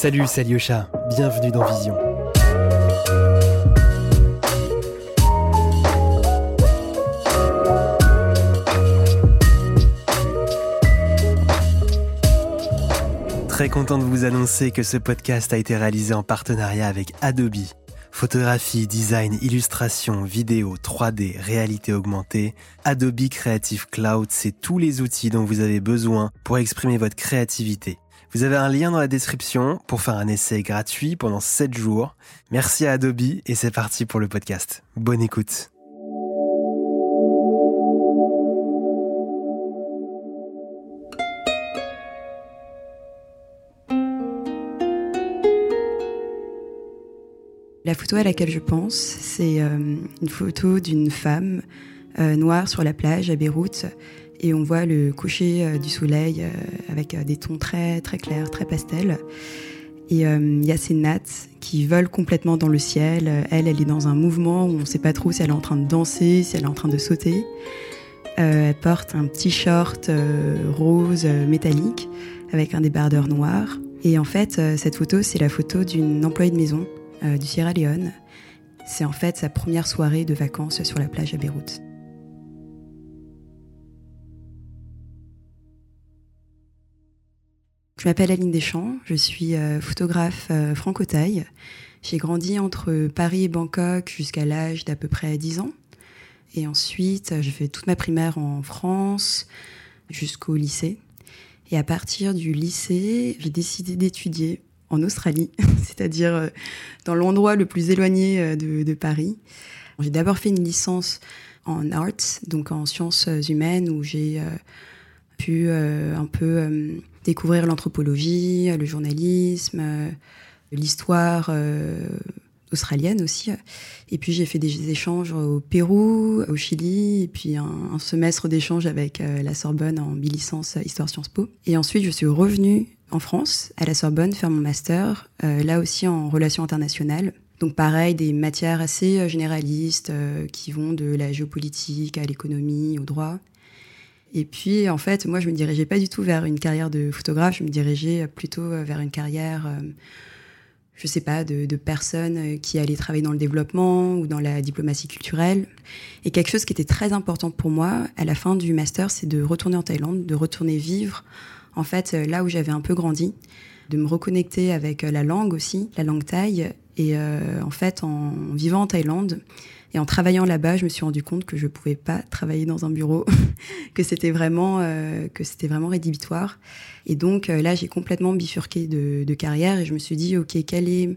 Salut, c'est Alyosha. Bienvenue dans Vision. Très content de vous annoncer que ce podcast a été réalisé en partenariat avec Adobe. Photographie, design, illustration, vidéo, 3D, réalité augmentée, Adobe Creative Cloud, c'est tous les outils dont vous avez besoin pour exprimer votre créativité. Vous avez un lien dans la description pour faire un essai gratuit pendant 7 jours. Merci à Adobe et c'est parti pour le podcast. Bonne écoute. La photo à laquelle je pense, c'est euh, une photo d'une femme euh, noire sur la plage à Beyrouth et on voit le coucher euh, du soleil avec des tons très très clairs, très pastels. Et il y a ces nattes qui volent complètement dans le ciel. Elle, elle est dans un mouvement où on ne sait pas trop si elle est en train de danser, si elle est en train de sauter. elle porte un petit short rose métallique avec un débardeur noir. Et en fait, cette photo, c'est la photo d'une employée de maison euh, du Sierra Leone. C'est en fait sa première soirée de vacances sur la plage à Beyrouth. Je m'appelle Aline Deschamps, je suis euh, photographe euh, franco-taille. J'ai grandi entre Paris et Bangkok jusqu'à l'âge d'à peu près 10 ans. Et ensuite, j'ai fait toute ma primaire en France jusqu'au lycée. Et à partir du lycée, j'ai décidé d'étudier en Australie, c'est-à-dire euh, dans l'endroit le plus éloigné de, Paris. J'ai d'abord fait une licence en arts, donc en sciences humaines, où j'ai euh, pu un peu découvrir l'anthropologie, le journalisme, l'histoire australienne aussi. Et puis j'ai fait des échanges au Pérou, au Chili, et puis un, semestre d'échange avec la Sorbonne en bilicence Histoire Sciences Po. Et ensuite je suis revenue en France, à la Sorbonne, faire mon master, euh, là aussi en relations internationales. Donc pareil, des matières assez euh, généralistes euh, qui vont de la géopolitique à l'économie, au droit. Et puis en fait, moi je me dirigeais pas du tout vers une carrière de photographe, je me dirigeais plutôt vers une carrière, je sais pas, de, de personnes qui allaient travailler dans le développement ou dans la diplomatie culturelle. Et quelque chose qui était très important pour moi à la fin du master, c'est de retourner en Thaïlande, de retourner vivre en fait, euh, là où j'avais un peu grandi, de me reconnecter avec euh, la langue aussi, la langue thaï. Et euh, en fait, en vivant en Thaïlande et en travaillant là-bas, je me suis rendu compte que je ne pouvais pas travailler dans un bureau, que c'était vraiment que c'était vraiment rédhibitoire. Et donc là, j'ai complètement bifurqué de, carrière et je me suis dit, ok, quel est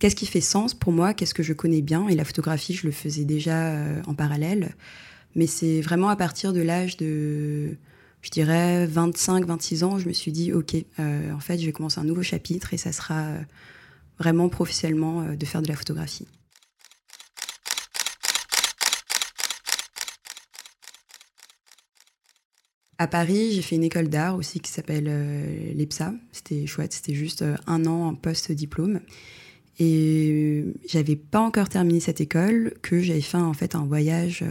qu'est-ce qui fait sens pour moi? Qu'est-ce que je connais bien? Et la photographie, je le faisais déjà en parallèle, mais c'est vraiment à partir de l'âge de je dirais 25, 26 ans, je me suis dit, OK, euh, en fait, je vais commencer un nouveau chapitre et ça sera euh, vraiment professionnellement euh, de faire de la photographie. À Paris, j'ai fait une école d'art aussi qui s'appelle l'EPSA. C'était chouette, c'était juste un an en post-diplôme. Et j'avais pas encore terminé cette école que j'avais fait en fait un voyage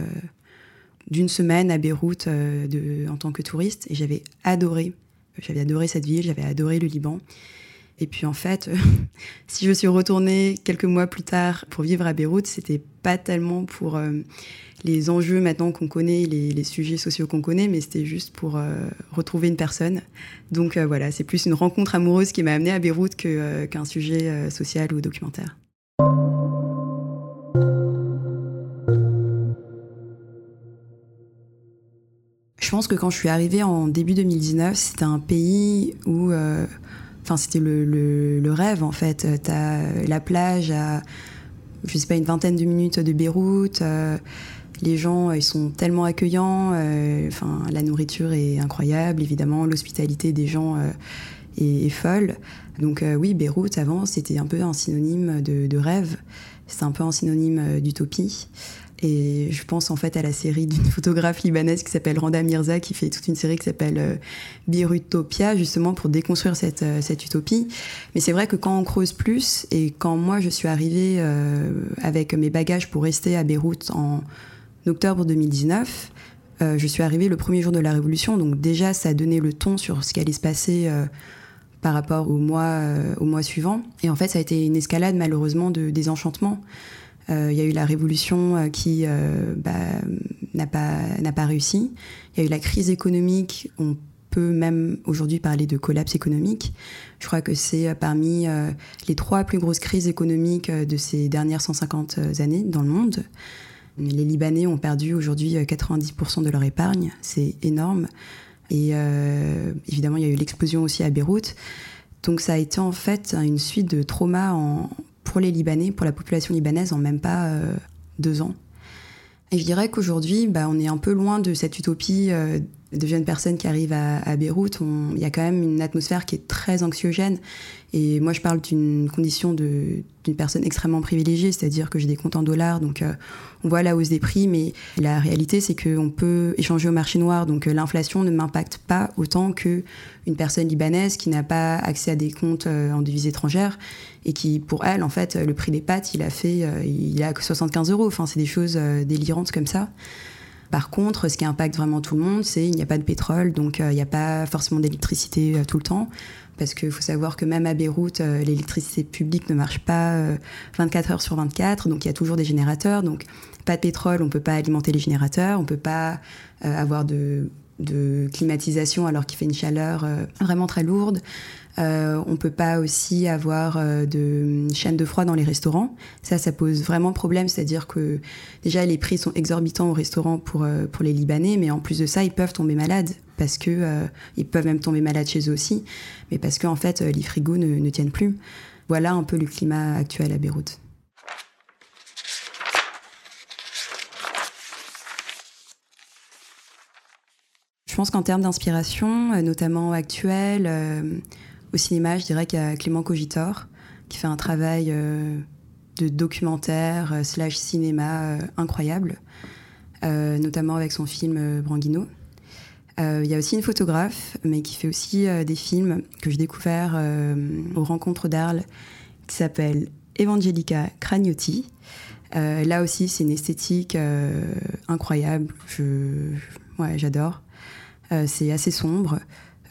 d'une semaine à Beyrouth euh, en tant que touriste et j'avais adoré. J'avais adoré cette ville, j'avais adoré le Liban. Et puis en fait, si je suis retournée quelques mois plus tard pour vivre à Beyrouth, c'était pas tellement pour euh, les enjeux maintenant qu'on connaît, les, sujets sociaux qu'on connaît, mais c'était juste pour euh, retrouver une personne. Donc voilà, c'est plus une rencontre amoureuse qui m'a amenée à Beyrouth qu'un sujet social ou documentaire. Je pense que quand je suis arrivée en début 2019, c'était un pays où, euh, enfin, c'était le, rêve en fait. T'as la plage à, je sais pas, une vingtaine de minutes de Beyrouth. Euh, les gens, ils sont tellement accueillants. Euh, enfin, la nourriture est incroyable, évidemment. L'hospitalité des gens est, folle. Donc oui, Beyrouth avant, c'était un peu un synonyme de, de rêve. C'était un peu un synonyme d'utopie. Et je pense en fait à la série d'une photographe libanaise qui s'appelle Randa Mirza, qui fait toute une série qui s'appelle euh, justement pour déconstruire cette, euh, cette utopie. Mais c'est vrai que quand on creuse plus, et quand moi je suis arrivée euh, avec mes bagages pour rester à Beyrouth en octobre 2019, euh, je suis arrivée le premier jour de la Révolution, donc déjà ça donné le ton sur ce qui allait se passer par rapport au mois, au mois suivant. Et en fait, ça a été une escalade malheureusement de désenchantement. Il y a eu la révolution qui bah, n'a pas, pas réussi. Il y a eu la crise économique. On peut même aujourd'hui parler de collapse économique. Je crois que c'est parmi les trois plus grosses crises économiques de ces dernières 150 années dans le monde. Les Libanais ont perdu aujourd'hui 90% de leur épargne, c'est énorme. Et euh, évidemment, il y a eu l'explosion aussi à Beyrouth. Donc ça a été en fait une suite de traumas pour les Libanais, pour la population libanaise, en même pas euh, deux ans. Et je dirais qu'aujourd'hui, bah, on est un peu loin de cette utopie euh, de jeunes personnes qui arrivent à, à Beyrouth. Il y a quand même une atmosphère qui est très anxiogène. Et moi, je parle d'une condition d'une personne extrêmement privilégiée, c'est-à-dire que j'ai des comptes en dollars, donc euh, on voit la hausse des prix, mais la réalité, c'est qu'on peut échanger au marché noir, donc euh, l'inflation ne m'impacte pas autant que une personne libanaise qui n'a pas accès à des comptes en devises étrangères et qui, pour elle, en fait, le prix des pâtes, il a fait, il a que 75 euros. Enfin, c'est des choses délirantes comme ça. Par contre, ce qui impacte vraiment tout le monde, c'est qu'il n'y a pas de pétrole, donc euh, il n'y a pas forcément d'électricité euh, tout le temps. Parce qu'il faut savoir que même à Beyrouth, euh, l'électricité publique ne marche pas 24 heures sur 24, donc il y a toujours des générateurs. Donc pas de pétrole, on ne peut pas alimenter les générateurs, on ne peut pas avoir de climatisation alors qu'il fait une chaleur vraiment très lourde. Euh, on peut pas aussi avoir euh, de chaînes de froid dans les restaurants. Ça, ça pose vraiment problème. C'est-à-dire que déjà les prix sont exorbitants au restaurant pour euh, pour les Libanais, mais en plus de ça, ils peuvent tomber malades parce que ils peuvent même tomber malades chez eux aussi, mais parce qu'en fait les frigos ne, ne tiennent plus. Voilà un peu le climat actuel à Beyrouth. Je pense qu'en termes d'inspiration, euh, notamment actuelle, euh, au cinéma, je dirais qu'il y a Clément Cogitor, qui fait un travail euh, de documentaire slash cinéma incroyable, notamment avec son film Branguino. Il y a aussi une photographe, mais qui fait aussi des films que j'ai découvert aux rencontres d'Arles, qui s'appelle Evangelica Cragnotti. là aussi, c'est une esthétique incroyable. Je, ouais, j'adore. Euh, c'est assez sombre.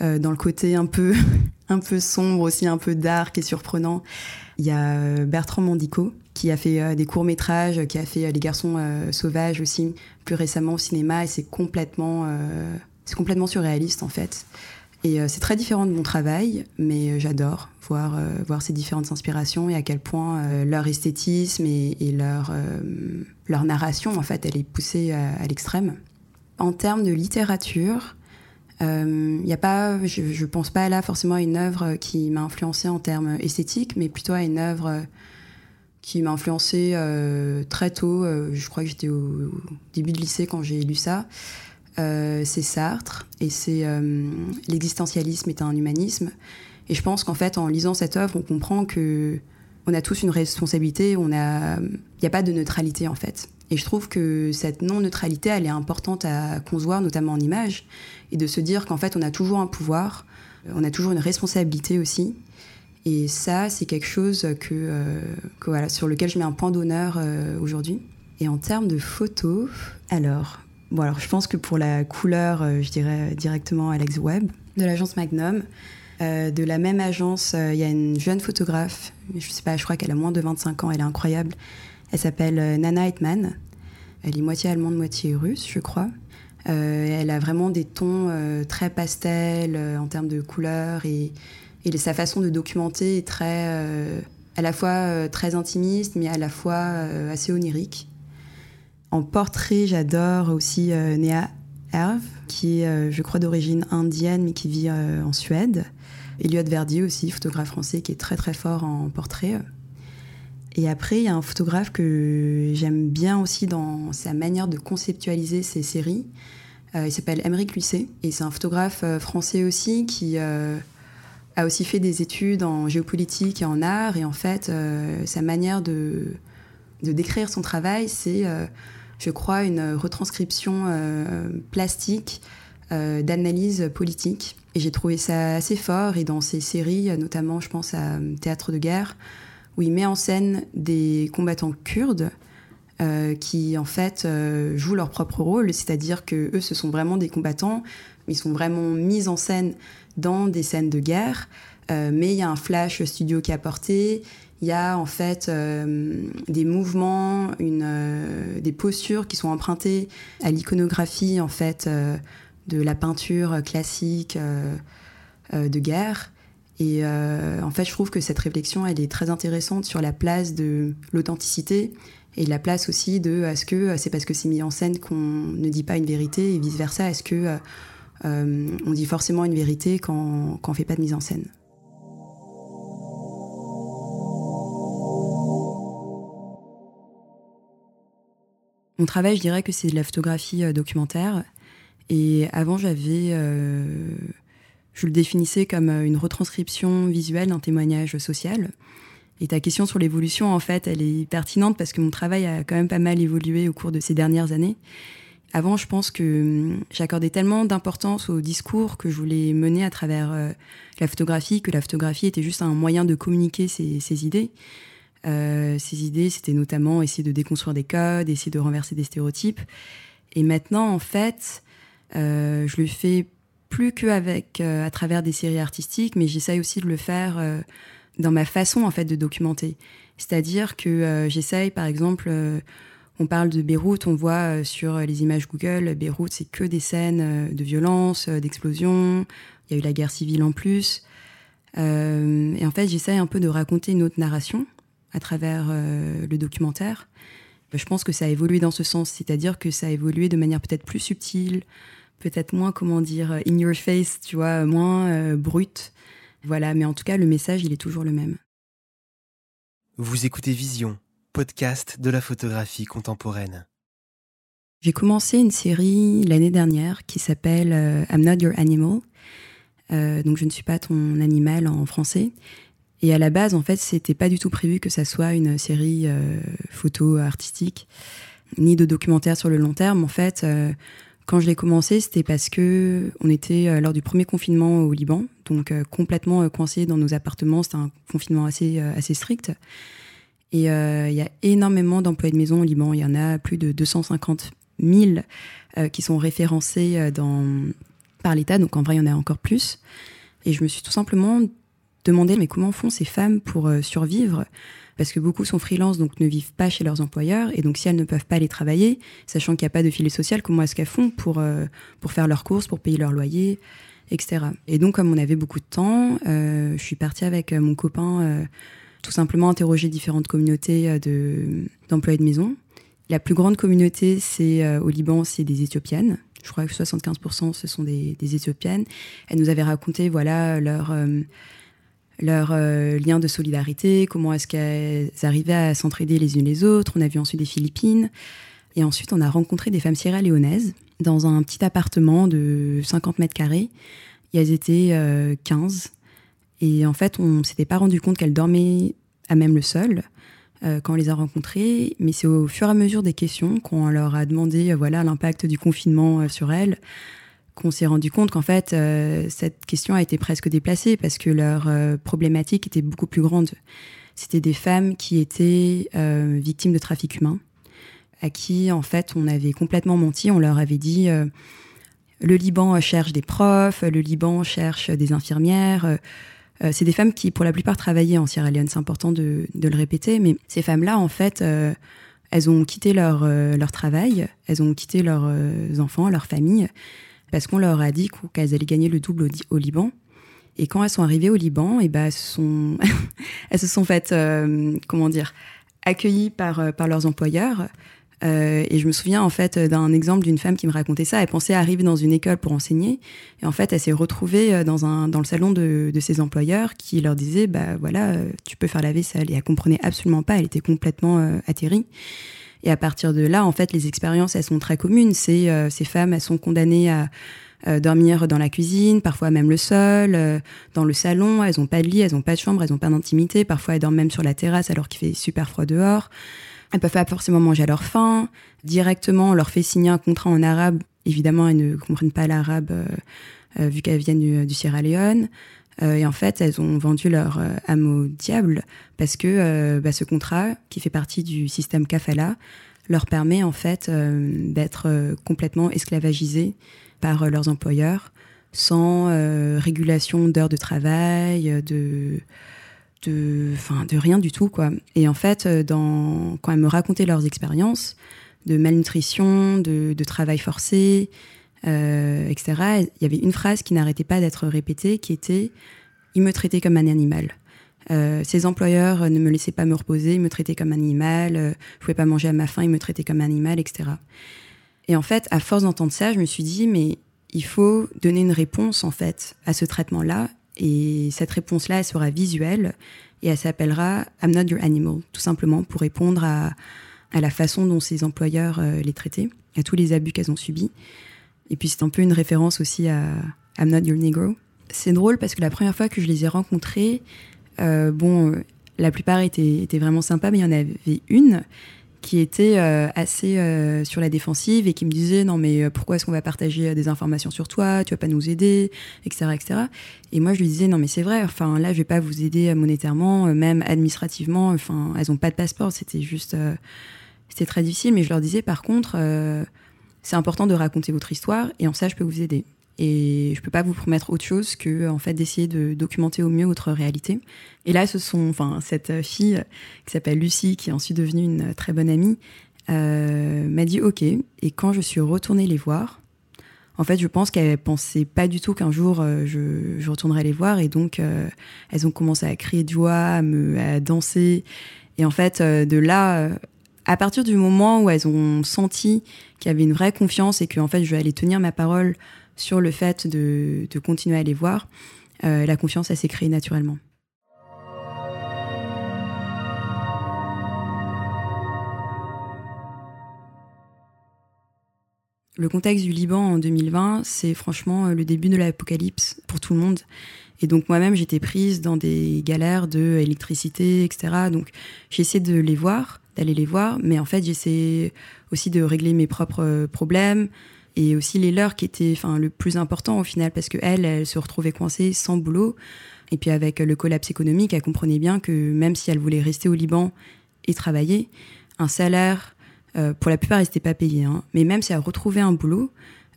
Euh, dans le côté un peu, un peu sombre aussi, un peu dark et surprenant, il y a euh, Bertrand Mandico qui a fait des courts métrages, qui a fait Les Garçons sauvages aussi plus récemment au cinéma et c'est complètement, complètement surréaliste en fait. Et c'est très différent de mon travail, mais j'adore voir, voir ces différentes inspirations et à quel point leur esthétisme et, leur, leur narration, en fait, elle est poussée à l'extrême. En termes de littérature, euh, y a pas, je, ne pense pas là forcément à une œuvre qui m'a influencée en termes esthétiques, mais plutôt à une œuvre qui m'a influencée euh, très tôt. Euh, je crois que j'étais au, début de lycée quand j'ai lu ça. c'est Sartre et c'est l'existentialisme est un humanisme. Et je pense qu'en fait, en lisant cette œuvre, on comprend que on a tous une responsabilité. On a, il n'y a pas de neutralité en fait. Et je trouve que cette non-neutralité, elle est importante à concevoir, notamment en images, et de se dire qu'en fait, on a toujours un pouvoir, on a toujours une responsabilité aussi. Et ça, c'est quelque chose que, euh, voilà, sur lequel je mets un point d'honneur euh, aujourd'hui. Et en termes de photos, alors, bon, alors je pense que pour la couleur, euh, je dirais directement Alex Webb, de l'agence Magnum. de la même agence, il y a une jeune photographe, je sais pas, je crois qu'elle a moins de 25 ans, elle est incroyable. Elle s'appelle Nana Hetman. Elle est moitié allemande, moitié russe, je crois. Euh, elle a vraiment des tons euh, très pastels euh, en termes de couleurs et, et, sa façon de documenter est très, à la fois très intimiste, mais à la fois assez onirique. En portrait, j'adore aussi Nea Herve, qui est, je crois, d'origine indienne, mais qui vit en Suède. Elliot Verdier aussi, photographe français, qui est très très fort en portrait. Et après, il y a un photographe que j'aime bien aussi dans sa manière de conceptualiser ses séries. Euh, il s'appelle Émeric Luisset et c'est un photographe euh, français aussi qui euh, a aussi fait des études en géopolitique et en art. Et en fait, sa manière de, décrire son travail, c'est, je crois, une retranscription plastique d'analyse politique. Et j'ai trouvé ça assez fort. Et dans ses séries, notamment, je pense à Théâtre de guerre, où il met en scène des combattants kurdes euh, qui en fait euh, jouent leur propre rôle, c'est-à-dire que eux ce sont vraiment des combattants, ils sont vraiment mis en scène dans des scènes de guerre, mais il y a un flash studio qui est apporté. Il y a en fait des mouvements, des postures qui sont empruntées à l'iconographie en fait de la peinture classique de guerre. Et en fait, je trouve que cette réflexion, elle est très intéressante sur la place de l'authenticité et la place aussi de est-ce que euh, c'est parce que c'est mis en scène qu'on ne dit pas une vérité et vice versa est-ce que euh, euh, on dit forcément une vérité quand, on fait pas de mise en scène Mon travail, je dirais que c'est de la photographie documentaire. Et avant, j'avais, je le définissais comme une retranscription visuelle d'un témoignage social. Et ta question sur l'évolution, en fait, elle est pertinente parce que mon travail a quand même pas mal évolué au cours de ces dernières années. Avant, je pense que hum, j'accordais tellement d'importance au discours que je voulais mener à travers euh, la photographie, que la photographie était juste un moyen de communiquer ses, idées. Euh, ces idées, c'était notamment essayer de déconstruire des codes, essayer de renverser des stéréotypes. Et maintenant, en fait, euh, je le fais plus qu'avec à travers des séries artistiques, mais j'essaye aussi de le faire dans ma façon en fait de documenter. C'est-à-dire que euh, j'essaye, par exemple, euh, on parle de Beyrouth, on voit euh, sur les images Google, Beyrouth, c'est que des scènes de violence, d'explosion. Il y a eu la guerre civile en plus. et en fait, j'essaye un peu de raconter une autre narration à travers le documentaire. Je pense que ça a évolué dans ce sens, c'est-à-dire que ça a évolué de manière peut-être plus subtile, peut-être moins, comment dire, in your face, tu vois, moins brute. Voilà, mais en tout cas, le message, il est toujours le même. Vous écoutez Vision, podcast de la photographie contemporaine. J'ai commencé une série l'année dernière qui s'appelle euh, I'm Not Your Animal. Euh, donc, je ne suis pas ton animal en français. Et à la base, en fait, c'était pas du tout prévu que ça soit une série euh, photo artistique, ni de documentaire sur le long terme. En fait, quand je l'ai commencé, c'était parce que on était euh, lors du premier confinement au Liban, donc euh, complètement euh, coincés dans nos appartements. C'était un confinement assez assez strict. Et il y a énormément d'employés de maison au Liban. Il y en a plus de 250 000 qui sont référencés par l'État. Donc en vrai, il y en a encore plus. Et je me suis tout simplement demandé, mais comment font ces femmes pour survivre? Parce que beaucoup sont freelance, donc ne vivent pas chez leurs employeurs, et donc si elles ne peuvent pas aller travailler, sachant qu'il n'y a pas de filet social, comment est-ce qu'elles font pour, euh, pour faire leurs courses, pour payer leur loyer, etc. Et donc, comme on avait beaucoup de temps, euh, je suis partie avec euh, mon copain tout simplement interroger différentes communautés de, d'employés de maison. La plus grande communauté, c'est au Liban, c'est des Éthiopiennes. Je crois que 75% ce sont des, des Éthiopiennes. Elles nous avaient raconté voilà leur leur euh, lien de solidarité, comment est-ce qu'elles arrivaient à s'entraider les unes les autres. On a vu ensuite des Philippines. Et ensuite, on a rencontré des femmes sierra-léonaises dans un petit appartement de 50 mètres carrés. Et elles étaient 15. Euh, Et en fait, on ne s'était pas rendu compte qu'elles dormaient à même le sol euh, quand on les a rencontrées. Mais c'est au fur et à mesure des questions qu'on leur a demandé voilà l'impact du confinement sur elles qu'on s'est rendu compte qu'en fait, euh, cette question a été presque déplacée parce que leur euh, problématique était beaucoup plus grande. C'était des femmes qui étaient euh, victimes de trafic humain, à qui, en fait, on avait complètement menti. On leur avait dit le Liban cherche des profs, le Liban cherche des infirmières. c'est des femmes qui, pour la plupart, travaillaient en Sierra Leone. C'est important de, de, le répéter. Mais ces femmes-là, en fait, elles ont quitté leur, leur travail, elles ont quitté leurs enfants, leur famille parce qu'on leur a dit qu'elles allaient gagner le double au, Liban. Et quand elles sont arrivées au Liban, et eh ben elles, se sont faites, euh, comment dire, accueillies par, euh, leurs employeurs. Euh, et je me souviens en fait d'un exemple d'une femme qui me racontait ça. Elle pensait arriver dans une école pour enseigner, et en fait, elle s'est retrouvée dans un dans le salon de, ses employeurs qui leur disait, bah voilà, tu peux faire la vaisselle. Et elle comprenait absolument pas. Elle était complètement atterrie. Et à partir de là, en fait, les expériences, elles sont très communes. Euh, ces femmes, elles sont condamnées à euh, dormir dans la cuisine, parfois même le sol, euh, dans le salon. Elles n'ont pas de lit, elles n'ont pas de chambre, elles n'ont pas d'intimité. Parfois, elles dorment même sur la terrasse alors qu'il fait super froid dehors. Elles peuvent pas forcément manger à leur faim. Directement, on leur fait signer un contrat en arabe. Évidemment, elles ne comprennent pas l'arabe vu qu'elles viennent du Sierra Leone. Euh, et en fait, elles ont vendu leur euh, âme au diable parce que euh, bah, ce contrat, qui fait partie du système kafala, leur permet en fait d'être complètement esclavagisés par leurs employeurs sans régulation d'heures de travail, de de, enfin, de rien du tout, quoi. Et en fait, quand elles me racontaient leurs expériences de malnutrition, de travail forcé, euh, etc., il y avait une phrase qui n'arrêtait pas d'être répétée, qui était « ils me traitaient comme un animal euh, ces employeurs ne me laissaient pas me reposer, ils me traitaient comme un animal, euh, je pouvais pas manger à ma faim, ils me traitaient comme un animal, etc. Et en fait, à force d'entendre ça, je me suis dit, mais il faut donner une réponse, en fait, à ce traitement-là. Et cette réponse-là, elle sera visuelle et elle s'appellera I'm not your animal, tout simplement pour répondre à, à la façon dont ces employeurs euh, les traitaient, à tous les abus qu'elles ont subis. Et puis c'est un peu une référence aussi à I'm Not Your Negro. C'est drôle parce que la première fois que je les ai rencontrés, euh, bon, euh, la plupart étaient, vraiment sympas, mais il y en avait une qui était euh, assez sur la défensive et qui me disait non mais pourquoi est-ce qu'on va partager des informations sur toi, tu vas pas nous aider, etc., etc. Et moi je lui disais non mais c'est vrai, enfin là je vais pas vous aider monétairement, même administrativement, enfin elles ont pas de passeport, c'était juste, c'était très difficile. Mais je leur disais par contre c'est important de raconter votre histoire et en ça je peux vous aider. Et je peux pas vous promettre autre chose que fait d'essayer de documenter au mieux votre réalité. Et là, ce sont, enfin, cette fille qui s'appelle Lucie, qui est ensuite devenue une très bonne amie, euh, m'a dit OK. Et quand je suis retournée les voir, en fait, je pense qu'elle pensait pas du tout qu'un jour euh, je, je, retournerais les voir. Et donc, euh, elles ont commencé à crier de joie, à, me, à danser. Et en fait, de là, à partir du moment où elles ont senti qu'il y avait une vraie confiance et que en fait, je vais aller tenir ma parole sur le fait de, de continuer à les voir, euh, la confiance, s'est créée naturellement. Le contexte du Liban en 2020, c'est franchement euh, le début de l'apocalypse pour tout le monde. Et donc moi-même, j'étais prise dans des galères de électricité, etc. Donc j'ai essayé de les voir, d'aller les voir, mais en fait j'essaie aussi de régler mes propres euh, problèmes, et aussi les leurs qui étaient enfin le plus important au final parce que elle elle se retrouvait coincée sans boulot. Et puis avec le collapse économique elle comprenait bien que même si elle voulait rester au Liban et travailler un salaire euh, pour la plupart ils n'étaient pas payés hein, mais même si elle retrouvait un boulot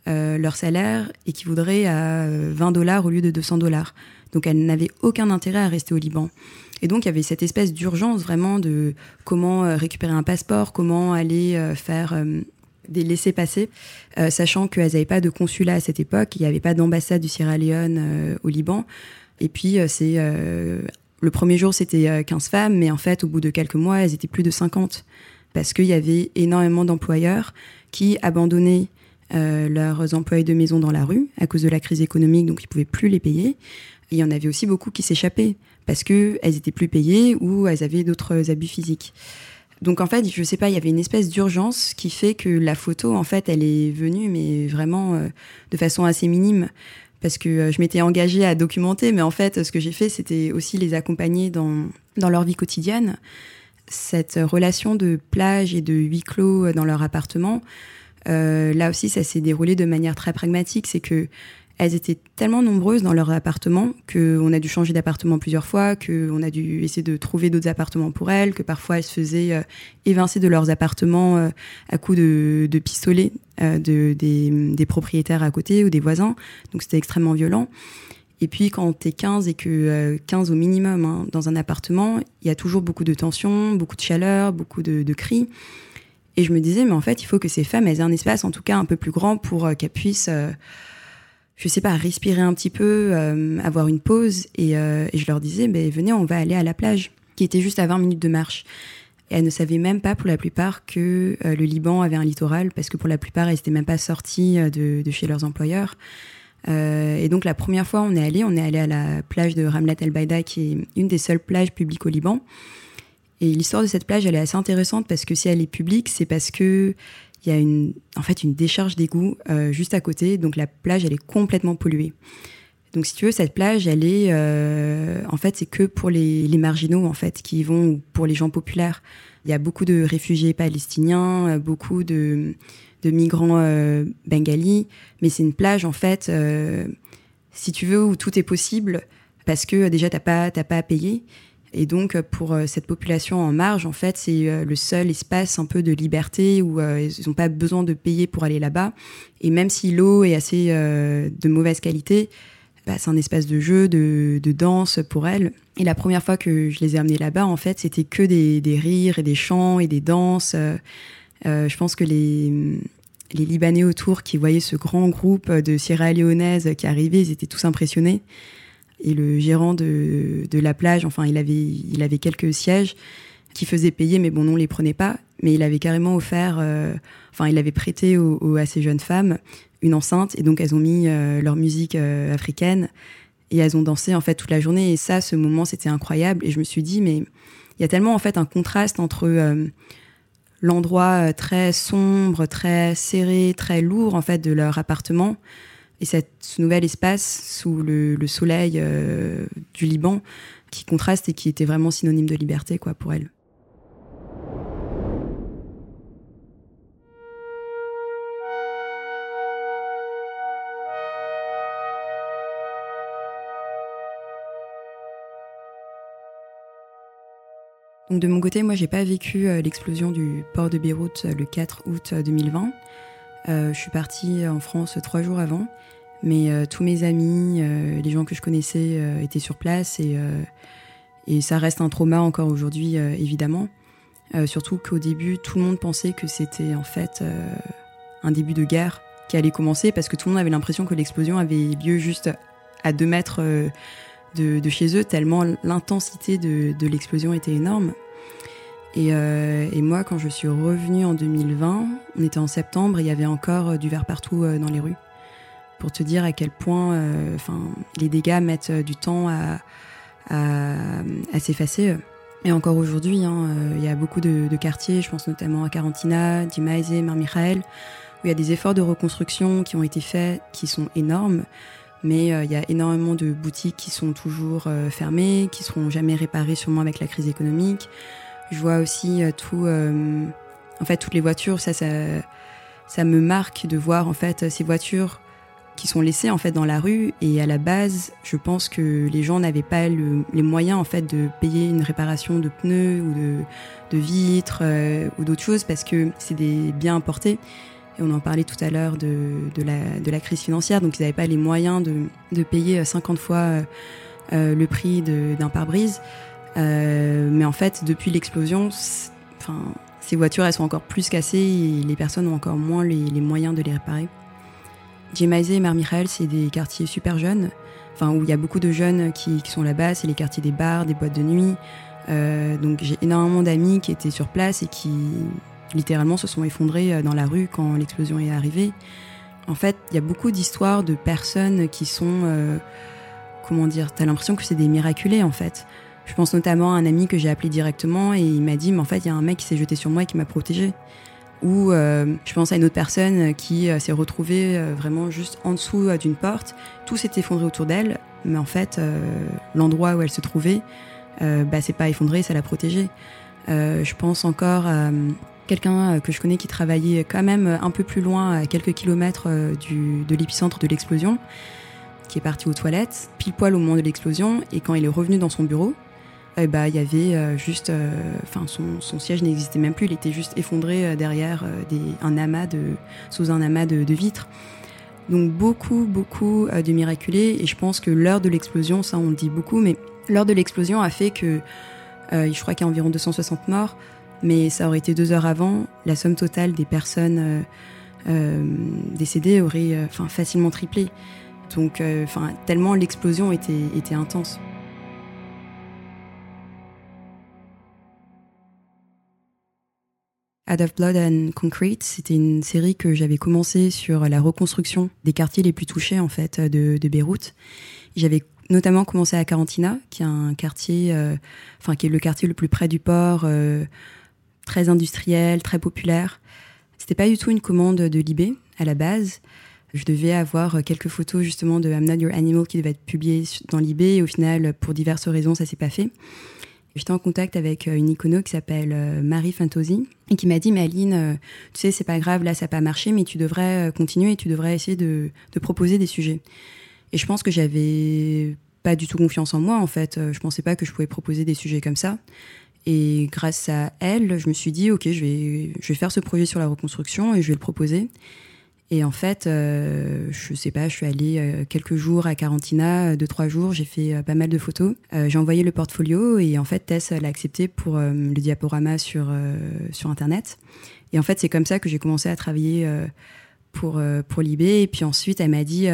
euh, leur salaire équivaudrait à 20 dollars au lieu de 200 dollars donc elle n'avait aucun intérêt à rester au Liban et donc il y avait cette espèce d'urgence vraiment de comment euh, récupérer un passeport comment aller euh, faire euh, des laissés-passer, sachant qu'elles n'avaient pas de consulat à cette époque, il n'y avait pas d'ambassade du Sierra Leone au Liban. Et puis, c'est le premier jour, c'était 15 femmes, mais en fait, au bout de quelques mois, elles étaient plus de 50, parce qu'il y avait énormément d'employeurs qui abandonnaient leurs employés de maison dans la rue à cause de la crise économique, donc ils pouvaient plus les payer. Il y en avait aussi beaucoup qui s'échappaient parce qu'elles étaient plus payées ou elles avaient d'autres abus physiques. Donc en fait, je sais pas, il y avait une espèce d'urgence qui fait que la photo, en fait, elle est venue, mais vraiment euh, de façon assez minime. Parce que euh, je m'étais engagée à documenter, mais en fait, ce que j'ai fait, c'était aussi les accompagner dans, dans leur vie quotidienne. Cette relation de plage et de huis clos dans leur appartement, euh, là aussi, ça s'est déroulé de manière très pragmatique. C'est que elles étaient tellement nombreuses dans leur appartement qu'on a dû changer d'appartement plusieurs fois, qu'on a dû essayer de trouver d'autres appartements pour elles, que parfois elles se faisaient euh, évincer de leurs appartements euh, à coups de, pistolets euh, de, des, des, propriétaires à côté ou des voisins. Donc c'était extrêmement violent. Et puis quand t'es 15 et que 15 au minimum hein, dans un appartement, il y a toujours beaucoup de tension, beaucoup de chaleur, beaucoup de, de cris. Et je me disais, mais en fait, il faut que ces femmes elles aient un espace, en tout cas un peu plus grand, pour qu'elles puissent je sais pas, respirer un petit peu, euh, avoir une pause. Et, euh, et, je leur disais, ben, venez, on va aller à la plage, qui était juste à 20 minutes de marche. Et elles ne savaient même pas pour la plupart que euh, le Liban avait un littoral, parce que pour la plupart, elles n'étaient même pas sorties de, de, chez leurs employeurs. Euh, et donc la première fois, on est allé, on est allé à la plage de Ramlat El Baïda, qui est une des seules plages publiques au Liban. Et l'histoire de cette plage, elle est assez intéressante parce que si elle est publique, c'est parce que il y a une, en fait une décharge d'égout euh, juste à côté, donc la plage elle est complètement polluée. Donc si tu veux, cette plage, elle est, euh, en fait, c'est que pour les, les, marginaux en fait qui y vont, pour les gens populaires. Il y a beaucoup de réfugiés palestiniens, euh, beaucoup de, de migrants bengalis, mais c'est une plage en fait, si tu veux, où tout est possible parce que déjà t'as pas t'as pas à payer Et donc, pour cette population en marge, en fait, c'est le seul espace un peu de liberté où ils n'ont pas besoin de payer pour aller là-bas. Et même si l'eau est assez de mauvaise qualité, bah, c'est un espace de jeu, de, danse pour elles. Et la première fois que je les ai amenées là-bas, en fait, c'était que des, rires et des chants et des danses. je pense que les, les Libanais autour qui voyaient ce grand groupe de Sierra Leonaises qui arrivait, ils étaient tous impressionnés. Et le gérant de, la plage, enfin, il avait, il avait quelques sièges qui faisaient payer, mais bon, non, on les prenait pas. Mais il avait carrément offert, euh, enfin, il avait prêté à ces jeunes femmes une enceinte, et donc elles ont mis euh, leur musique euh, africaine et elles ont dansé en fait toute la journée. Et ça, ce moment, c'était incroyable. Et je me suis dit, mais il y a tellement en fait un contraste entre l'endroit très sombre, très serré, très lourd en fait de leur appartement et ce nouvel espace sous le, soleil euh, du Liban qui contraste et qui était vraiment synonyme de liberté quoi pour elle. De mon côté, moi, j'ai pas vécu euh, l'explosion du port de Beyrouth euh, le 4 août 2020. Euh, je suis partie en France trois jours avant, mais euh, tous mes amis, euh, les gens que je connaissais étaient sur place et, ça reste un trauma encore aujourd'hui, évidemment. surtout qu'au début, tout le monde pensait que c'était en fait un début de guerre qui allait commencer parce que tout le monde avait l'impression que l'explosion avait lieu juste à deux mètres de, chez eux, tellement l'intensité de l'explosion était énorme. Euh, et, moi, quand je suis revenue en 2020, on était en septembre et il y avait encore euh, du verre partout euh, dans les rues. Pour te dire à quel point les dégâts mettent du temps à, s'effacer. Et encore aujourd'hui, hein, il y a beaucoup de, quartiers, je pense notamment à Carantina, Dimaise, Mar Michael, où il y a des efforts de reconstruction qui ont été faits, qui sont énormes. Mais il y a énormément de boutiques qui sont toujours fermées, qui seront jamais réparées sûrement avec la crise économique. Je vois aussi euh, tout, euh, en fait, toutes les voitures. Ça, ça, ça me marque de voir en fait ces voitures qui sont laissées en fait dans la rue. Et à la base, je pense que les gens n'avaient pas les moyens en fait de payer une réparation de pneus ou de, vitres euh, ou d'autres choses parce que c'est des biens importés. Et on en parlait tout à l'heure de, la, crise financière, donc ils n'avaient pas les moyens de, de payer 50 fois le prix d'un pare-brise. Euh, mais en fait, depuis l'explosion, enfin, ces voitures, elles sont encore plus cassées et les personnes ont encore moins les, moyens de les réparer. Jemaise et Michael, c'est des quartiers super jeunes, enfin, où il y a beaucoup de jeunes qui, sont là-bas. C'est les quartiers des bars, des boîtes de nuit. Euh, donc j'ai énormément d'amis qui étaient sur place et qui littéralement se sont effondrés euh, dans la rue quand l'explosion est arrivée. En fait, il y a beaucoup d'histoires de personnes qui sont, comment dire, t'as l'impression que c'est des miraculés en fait. Je pense notamment à un ami que j'ai appelé directement et il m'a dit, mais en fait, il y a un mec qui s'est jeté sur moi et qui m'a protégé. Ou euh, je pense à une autre personne qui euh, s'est retrouvée euh, vraiment juste en dessous d'une porte. Tout s'est effondré autour d'elle, mais en fait, l'endroit où elle se trouvait, bah, c'est pas effondré, ça l'a protégée. je pense encore à quelqu'un que je connais qui travaillait quand même un peu plus loin, à quelques kilomètres du, de l'épicentre de l'explosion, qui est parti aux toilettes, pile poil au moment de l'explosion, et quand il est revenu dans son bureau, eh bah, il y avait euh, juste, euh, enfin, son, siège n'existait même plus, il était juste effondré euh, derrière un amas de, sous un amas de, vitres. Donc beaucoup, beaucoup de miraculés, et je pense que l'heure de l'explosion, ça on le dit beaucoup, mais l'heure de l'explosion a fait que, je crois qu'il y a environ 260 morts, mais ça aurait été deux heures avant, la somme totale des personnes décédées aurait, facilement triplé. Donc, tellement l'explosion était intense. Out of Blood and Concrete, c'était une série que j'avais commencé sur la reconstruction des quartiers les plus touchés en fait de, Beyrouth. J'avais notamment commencé à Carantina, qui est un quartier, euh, enfin qui est le quartier le plus près du port, euh, très industriel, très populaire. C'était pas du tout une commande de Libé à la base. Je devais avoir quelques photos justement de I'm Not Your Animal qui devaient être publiées dans Libé au final, pour diverses raisons, ça s'est pas fait. J'étais en contact avec euh, une icono qui s'appelle euh, Marie Fantosi et qui m'a dit Mais Aline, euh, tu sais, c'est pas grave, là ça n'a pas marché, mais tu devrais continuer et tu devrais essayer de, proposer des sujets. Et je pense que j'avais pas du tout confiance en moi en fait. Je pensais pas que je pouvais proposer des sujets comme ça. Et grâce à elle, je me suis dit, ok, je vais, je vais faire ce projet sur la reconstruction et je vais le proposer. Et en fait, euh, je sais pas, je suis allée euh, quelques jours à Carantina, euh, deux, trois jours, j'ai fait pas mal de photos. j'ai envoyé le portfolio et en fait, Tess l'a accepté pour le diaporama sur, sur Internet. Et en fait, c'est comme ça que j'ai commencé à travailler pour, pour Libé. Et puis ensuite, elle m'a dit,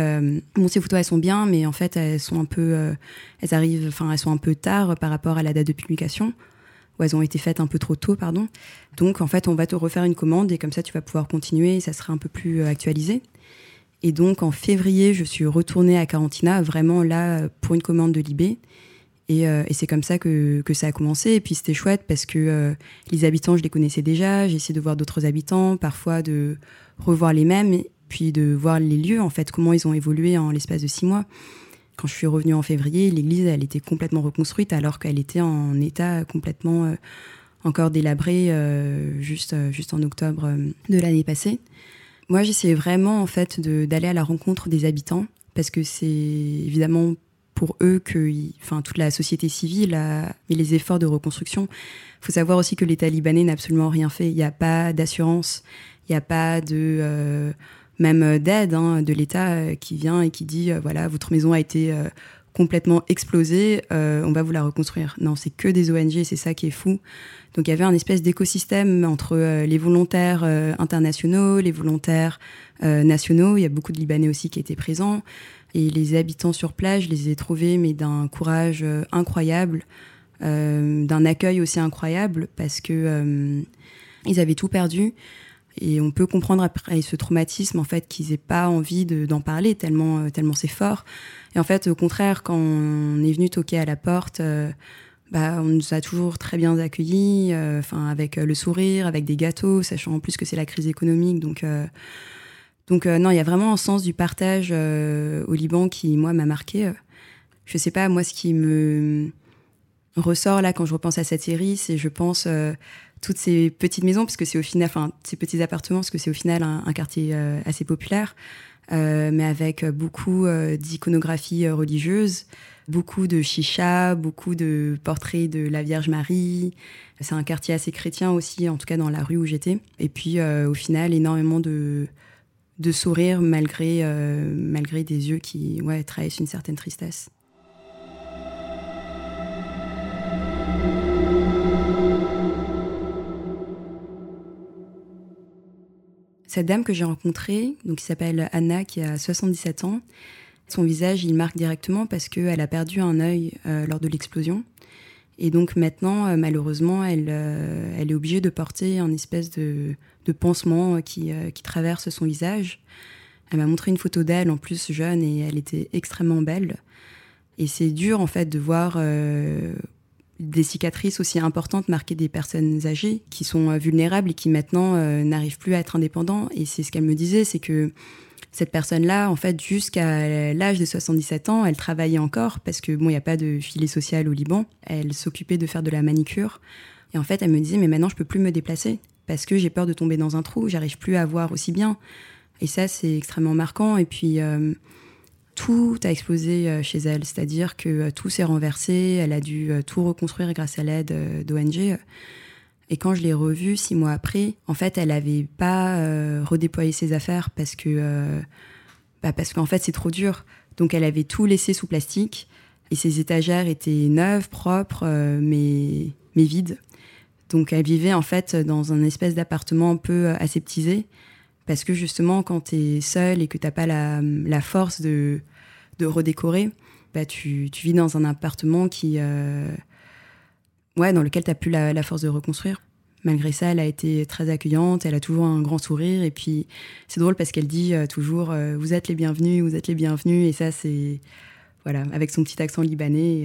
bon, ces photos, elles sont bien, mais en fait, elles sont un peu, elles arrivent, elles sont un peu tard par rapport à la date de publication ou elles ont été faites un peu trop tôt, pardon. Donc en fait, on va te refaire une commande et comme ça, tu vas pouvoir continuer et ça sera un peu plus euh, actualisé. Et donc en février, je suis retournée à Carantina, vraiment là pour une commande de Libé. Et, euh, c'est comme ça que, ça a commencé. Et puis c'était chouette parce que euh, les habitants, je les connaissais déjà. J'ai essayé de voir d'autres habitants, parfois de revoir les mêmes, puis de voir les lieux, en fait, comment ils ont évolué en l'espace de six mois. Quand je suis revenue en février, l'église, elle était complètement reconstruite alors qu'elle était en état complètement euh, encore délabré euh, juste, euh, juste en octobre de l'année passée. Moi, j'essayais vraiment en fait d'aller à la rencontre des habitants parce que c'est évidemment pour eux que, enfin, toute la société civile a mis les efforts de reconstruction. Il faut savoir aussi que l'État libanais n'a absolument rien fait. Il n'y a pas d'assurance, il n'y a pas de même euh, d'aide hein, de l'État euh, qui vient et qui dit euh, voilà, votre maison a été complètement explosée, on va vous la reconstruire. Non, c'est que des ONG, c'est ça qui est fou. Donc il y avait un espèce d'écosystème entre les volontaires internationaux, les volontaires nationaux. Il y a beaucoup de Libanais aussi qui étaient présents. Et les habitants sur place, je les ai trouvés, mais d'un courage incroyable, d'un accueil aussi incroyable, parce que ils avaient tout perdu. Et on peut comprendre après ce traumatisme en fait qu'ils aient pas envie d'en parler tellement euh, tellement c'est fort. Et en fait au contraire quand on est venu toquer à la porte, euh, bah on nous a toujours très bien accueillis, euh, enfin avec le sourire, avec des gâteaux, sachant en plus que c'est la crise économique donc. donc non, il y a vraiment un sens du partage au Liban qui moi m'a marqué. Je sais pas moi ce qui me ressort là quand je repense à cette série, c'est je pense toutes ces petites maisons, parce que c'est au final, enfin, ces petits appartements, parce que c'est au final un, quartier euh, assez populaire, euh, mais avec beaucoup euh, d'iconographie religieuse, beaucoup de chicha, beaucoup de portraits de la Vierge Marie. C'est un quartier assez chrétien aussi, en tout cas dans la rue où j'étais. Et puis, au final, énormément de, de sourires malgré, malgré des yeux qui ouais, trahissent une certaine tristesse. Cette dame que j'ai rencontrée, qui s'appelle Anna, qui a 77 ans, son visage, il marque directement parce qu'elle a perdu un œil euh, lors de l'explosion. Et donc maintenant, euh, malheureusement, elle, euh, elle est obligée de porter un espèce de, pansement qui traverse son visage. Elle m'a montré une photo d'elle, en plus jeune, et elle était extrêmement belle. Et c'est dur, en fait, de voir des cicatrices aussi importantes marquées des personnes âgées qui sont euh, vulnérables et qui maintenant euh, n'arrivent plus à être indépendants. Et c'est ce qu'elle me disait, c'est que cette personne-là, en fait, jusqu'à l'âge de 77 ans, elle travaillait encore parce que bon, il n'y a pas de filet social au Liban. Elle s'occupait de faire de la manicure. Et en fait, elle me disait, mais maintenant, je peux plus me déplacer parce que j'ai peur de tomber dans un trou. J'arrive plus à voir aussi bien. Et ça, c'est extrêmement marquant. Et puis, euh, tout a explosé euh, chez elle, c'est-à-dire que euh, tout s'est renversé, elle a dû euh, tout reconstruire grâce à l'aide d'ONG. Et quand je l'ai revue six mois après, en fait, elle n'avait pas redéployé ses affaires parce que, bah parce qu'en fait, c'est trop dur. Donc, elle avait tout laissé sous plastique et ses étagères étaient neuves, propres, mais, mais vides. Donc, elle vivait en fait dans un espèce d'appartement un peu aseptisé parce que justement, quand tu es seul et que tu n'as pas la, force de, redécorer, bah, tu, vis dans un appartement qui, euh, ouais, dans lequel tu n'as plus la, la, force de reconstruire. Malgré ça, elle a été très accueillante, elle a toujours un grand sourire. Et puis, c'est drôle parce qu'elle dit euh, toujours euh, Vous êtes les bienvenus, vous êtes les bienvenus. Et ça, c'est. Voilà, avec son petit accent libanais.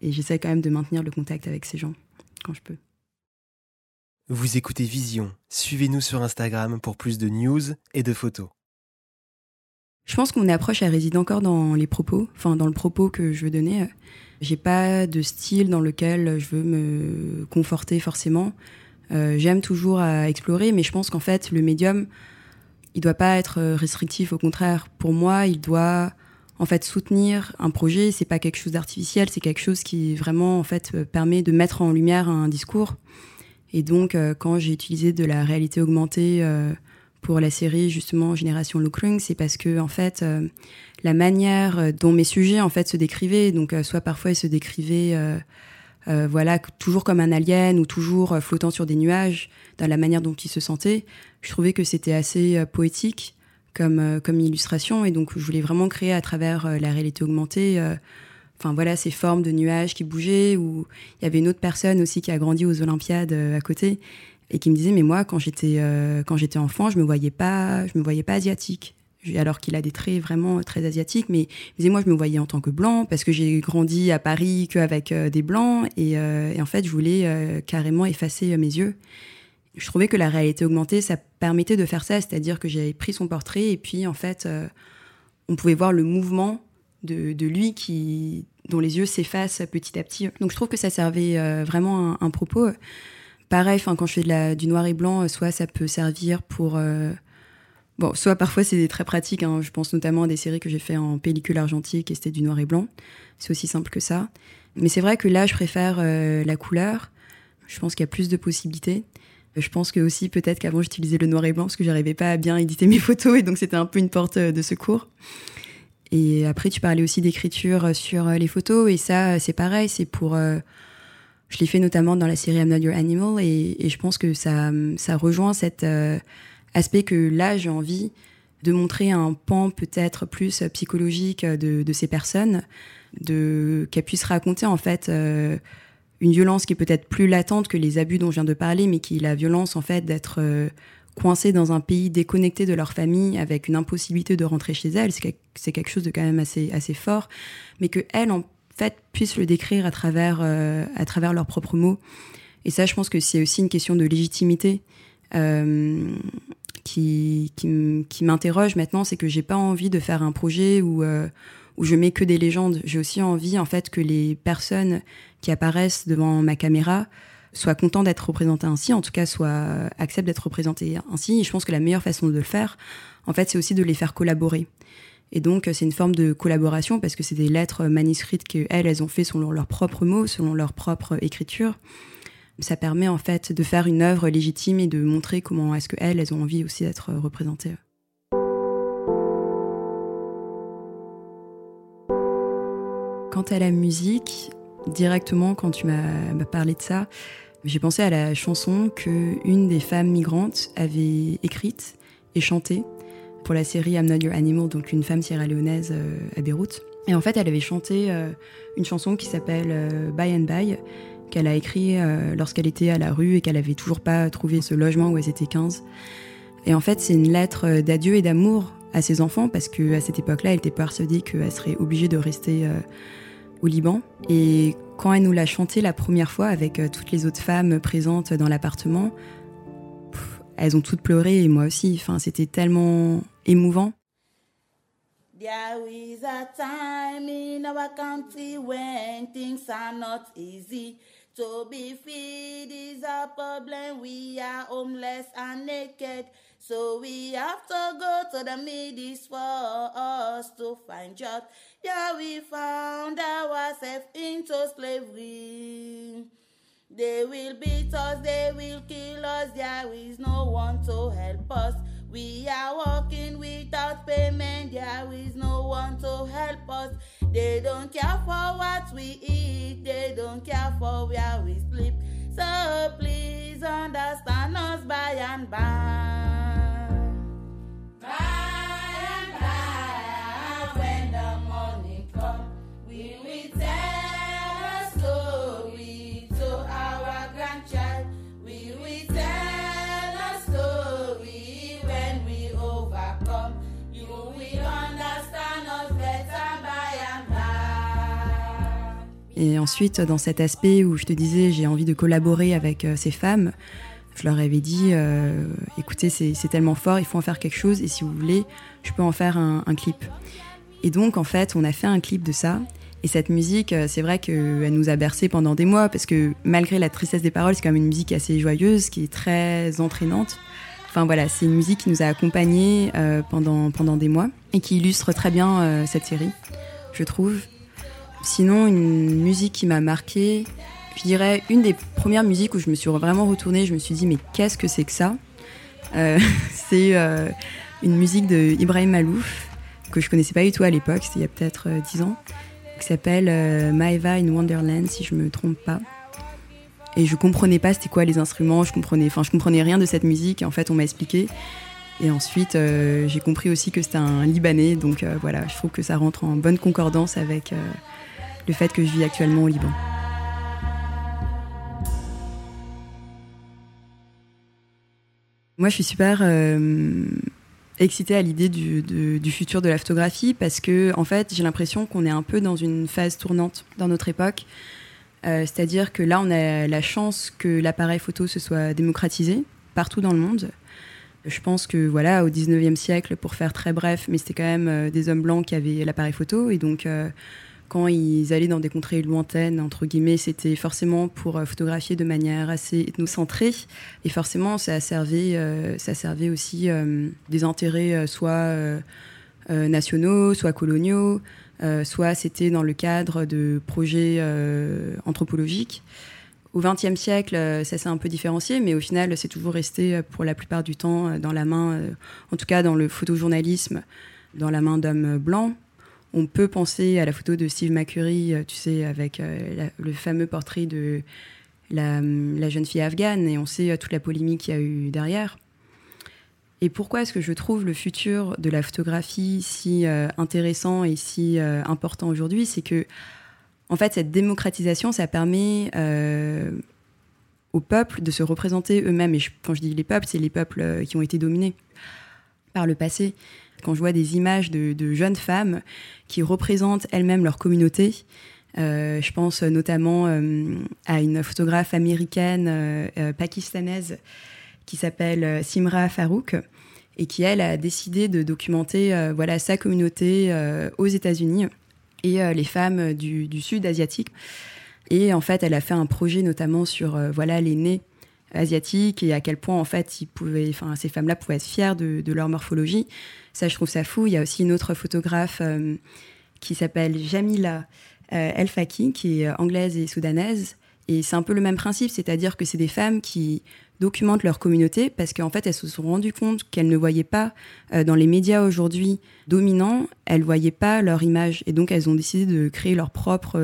et j'essaie quand même de maintenir le contact avec ces gens quand je peux. Vous écoutez Vision. Suivez-nous sur Instagram pour plus de news et de photos. Je pense que mon approche, réside encore dans les propos, enfin dans le propos que je veux donner. J'ai pas de style dans lequel je veux me conforter forcément. Euh, j'aime toujours à explorer, mais je pense qu'en fait, le médium, il doit pas être restrictif. Au contraire, pour moi, il doit en fait soutenir un projet, c'est pas quelque chose d'artificiel, c'est quelque chose qui vraiment en fait permet de mettre en lumière un discours. Et donc euh, quand j'ai utilisé de la réalité augmentée pour la série justement Génération Lukring, c'est parce que en fait la manière dont mes sujets en fait se décrivaient, donc soit parfois ils se décrivaient voilà toujours comme un alien ou toujours flottant sur des nuages dans la manière dont ils se sentaient, je trouvais que c'était assez poétique comme, euh, comme illustration. Et donc, je voulais vraiment créer à travers euh, la réalité augmentée, euh, enfin voilà, ces formes de nuages qui bougeaient. Ou il y avait une autre personne aussi qui a grandi aux Olympiades à côté et qui me disait mais moi quand j'étais quand j'étais enfant je me voyais pas je me voyais pas asiatique alors qu'il a des traits vraiment très asiatiques mais il me disait moi je me voyais en tant que blanc parce que j'ai grandi à Paris qu'avec des blancs et, et, en fait je voulais carrément effacer mes yeux je trouvais que la réalité augmentée, ça permettait de faire ça, c'est-à-dire que j'avais pris son portrait et puis en fait, euh, on pouvait voir le mouvement de, lui qui, dont les yeux s'effacent petit à petit. Donc je trouve que ça servait euh, vraiment un, propos. Pareil, quand je fais du noir et blanc, soit ça peut servir pour... Euh, bon, soit parfois c'est très pratique, hein. je pense notamment à des séries que j'ai fait en pellicule argentique et c'était du noir et blanc. C'est aussi simple que ça. Mais c'est vrai que là, je préfère la couleur. Je pense qu'il y a plus de possibilités. Je pense que aussi peut-être qu'avant j'utilisais le noir et blanc parce que j'arrivais pas à bien éditer mes photos et donc c'était un peu une porte euh, de secours. Et après tu parlais aussi d'écriture sur euh, les photos. Et ça c'est pareil, c'est pour je l'ai fait notamment dans la série I'm Not Your Animal. Et, je pense que ça ça rejoint cet euh, aspect que là j'ai envie de montrer un pan peut-être plus psychologique de, de, ces personnes, de qu'elles puissent raconter en fait une violence qui est peut-être plus latente que les abus dont je viens de parler, mais qui est la violence en fait d'être euh, coincé dans un pays déconnecté de leur famille avec une impossibilité de rentrer chez elles. C'est quelque chose de quand même assez, assez fort, mais que elles en fait puissent le décrire à travers, euh, à travers leurs propres mots. Et ça, je pense que c'est aussi une question de légitimité. Euh, qui, qui, qui m'interroge maintenant, c'est que j'ai pas envie de faire un projet où, euh, où je mets que des légendes. J'ai aussi envie, en fait, que les personnes qui apparaissent devant ma caméra soient contents d'être représentés ainsi, en tout cas soient acceptent d'être représentés ainsi. Je pense que la meilleure façon de le faire, en fait, c'est aussi de les faire collaborer. Et donc, c'est une forme de collaboration parce que c'est des lettres manuscrites qu'elles, elles ont fait selon leurs propres mots, selon leur propre écriture. Ça permet en fait de faire une œuvre légitime et de montrer comment est-ce qu'elles, elles ont envie aussi d'être représentées. Quant à la musique, directement quand tu m'as parlé de ça, j'ai pensé à la chanson que une des femmes migrantes avait écrite et chantée pour la série I'm Not Your Animal, donc une femme sierra-léonaise euh, à Beyrouth. Et en fait, elle avait chanté euh, une chanson qui s'appelle euh, By and By, qu'elle a écrit lorsqu'elle était à la rue et qu'elle avait toujours pas trouvé ce logement où elle était 15. Et en fait, c'est une lettre d'adieu et d'amour à ses enfants parce que à cette époque-là, elle était persuadée qu'elle serait obligée de rester au Liban. Et quand elle nous l'a chanté la première fois avec euh, toutes les autres femmes présentes dans l'appartement, elles ont toutes pleuré et moi aussi. Enfin, c'était tellement émouvant. To be feed is a problem. We are homeless and naked. So we have to go to the middies for us to find jobs. Yeah, we found ourselves into slavery. They will beat us, they will kill us, there is no one to help us. We are walking without payment, there is no one to help us. They don't care for what we eat, they don't care for where we sleep. So please understand us by and by. Et ensuite, dans cet aspect où je te disais, j'ai envie de collaborer avec euh, ces femmes, je leur avais dit, euh, écoutez, c'est tellement fort, il faut en faire quelque chose, et si vous voulez, je peux en faire un, clip. Et donc, en fait, on a fait un clip de ça. Et cette musique, euh, c'est vrai qu'elle nous a bercé pendant des mois, parce que malgré la tristesse des paroles, c'est quand même une musique assez joyeuse, qui est très entraînante, Enfin voilà, c'est une musique qui nous a accompagnés pendant, pendant des mois et qui illustre très bien cette série, je trouve. Sinon, une musique qui m'a marquée, je dirais une des premières musiques où je me suis vraiment retournée, je me suis dit mais qu'est-ce que c'est que ça? C'est une musique de Ibrahim Malouf que je connaissais pas du tout à l'époque, c'était il y a peut-être 10 ans qui s'appelle euh, Maeva in Wonderland, si je me trompe pas. Et je comprenais pas c'était quoi les instruments, je comprenais, enfin je comprenais rien de cette musique. Et en fait, on m'a expliqué. Et ensuite, euh, j'ai compris aussi que c'était un Libanais. Donc euh, voilà, je trouve que ça rentre en bonne concordance avec le fait que je vis actuellement au Liban. Moi, je suis super excitée à l'idée du, futur de la photographie parce que, en fait, j'ai l'impression qu'on est un peu dans une phase tournante dans notre époque. Euh, c'est-à-dire que là, on a la chance que l'appareil photo se soit démocratisé partout dans le monde. Je pense que, voilà, au 19e siècle, pour faire très bref, mais c'était quand même euh, des hommes blancs qui avaient l'appareil photo. Et donc, euh, quand ils allaient dans des contrées lointaines, entre guillemets, c'était forcément pour euh, photographier de manière assez ethnocentrée. Et forcément, ça servait, euh, ça servait aussi euh, des intérêts soit nationaux, soit coloniaux, soit c'était dans le cadre de projets anthropologiques. Au XXe siècle, ça s'est un peu différencié, mais au final, c'est toujours resté pour la plupart du temps dans la main, en tout cas dans le photojournalisme, dans la main d'hommes blancs on peut penser à la photo de Steve McCurry, euh, tu sais, avec euh, le fameux portrait de la, jeune fille afghane, et on sait euh, toute la polémique qu'il y a eu derrière. Et pourquoi est-ce que je trouve le futur de la photographie si intéressant et si important aujourd'hui? C'est que, en fait, cette démocratisation, ça permet aux peuples de se représenter eux-mêmes. Et quand je dis les peuples, c'est les peuples qui ont été dominés par le passé. Quand je vois des images de, jeunes femmes qui représentent elles-mêmes leur communauté, euh, je pense notamment euh, à une photographe américaine euh, pakistanaise qui s'appelle Simra Farouk et qui, elle, a décidé de documenter voilà, sa communauté aux États-Unis et les femmes du, sud asiatique. Et en fait, elle a fait un projet notamment sur voilà, les nez asiatiques et à quel point en fait ces femmes-là pouvaient être fières de leur morphologie. Ça, je trouve ça fou. Il y a aussi une autre photographe euh, qui s'appelle Jamila euh, El Faki, qui est euh, anglaise et soudanaise. Et c'est un peu le même principe, c'est-à-dire que c'est des femmes qui documentent leur communauté parce qu'en fait, elles se sont rendues compte qu'elles ne voyaient pas dans les médias aujourd'hui dominants, elles ne voyaient pas leur image. Et donc, elles ont décidé de créer leur propre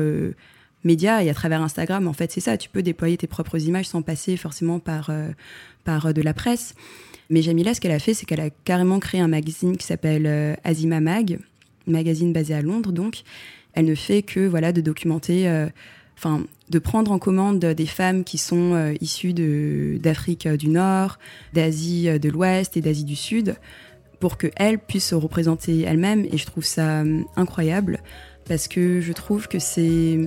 médias. Et à travers Instagram, en fait, c'est ça. Tu peux déployer tes propres images sans passer forcément par, par de la presse. Mais Jamila, ce qu'elle a fait, c'est qu'elle a carrément créé un magazine qui s'appelle euh, Azima Mag, magazine basé à Londres. Donc, elle ne fait que voilà de documenter, euh, enfin, de prendre en commande des femmes qui sont euh, issues d'Afrique du Nord, d'Asie de l'Ouest et d'Asie du Sud, pour qu'elles puissent se représenter elles-mêmes. Et je trouve ça incroyable parce que je trouve que c'est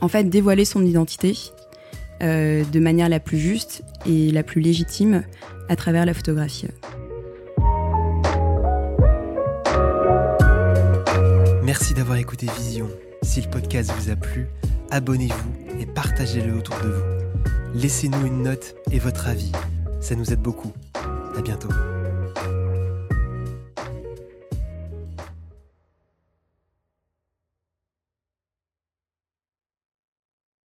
en fait dévoiler son identité de manière la plus juste et la plus légitime à travers la photographie. Merci d'avoir écouté Vision. Si le podcast vous a plu, abonnez-vous et partagez-le autour de vous. Laissez-nous une note et votre avis. Ça nous aide beaucoup. À bientôt.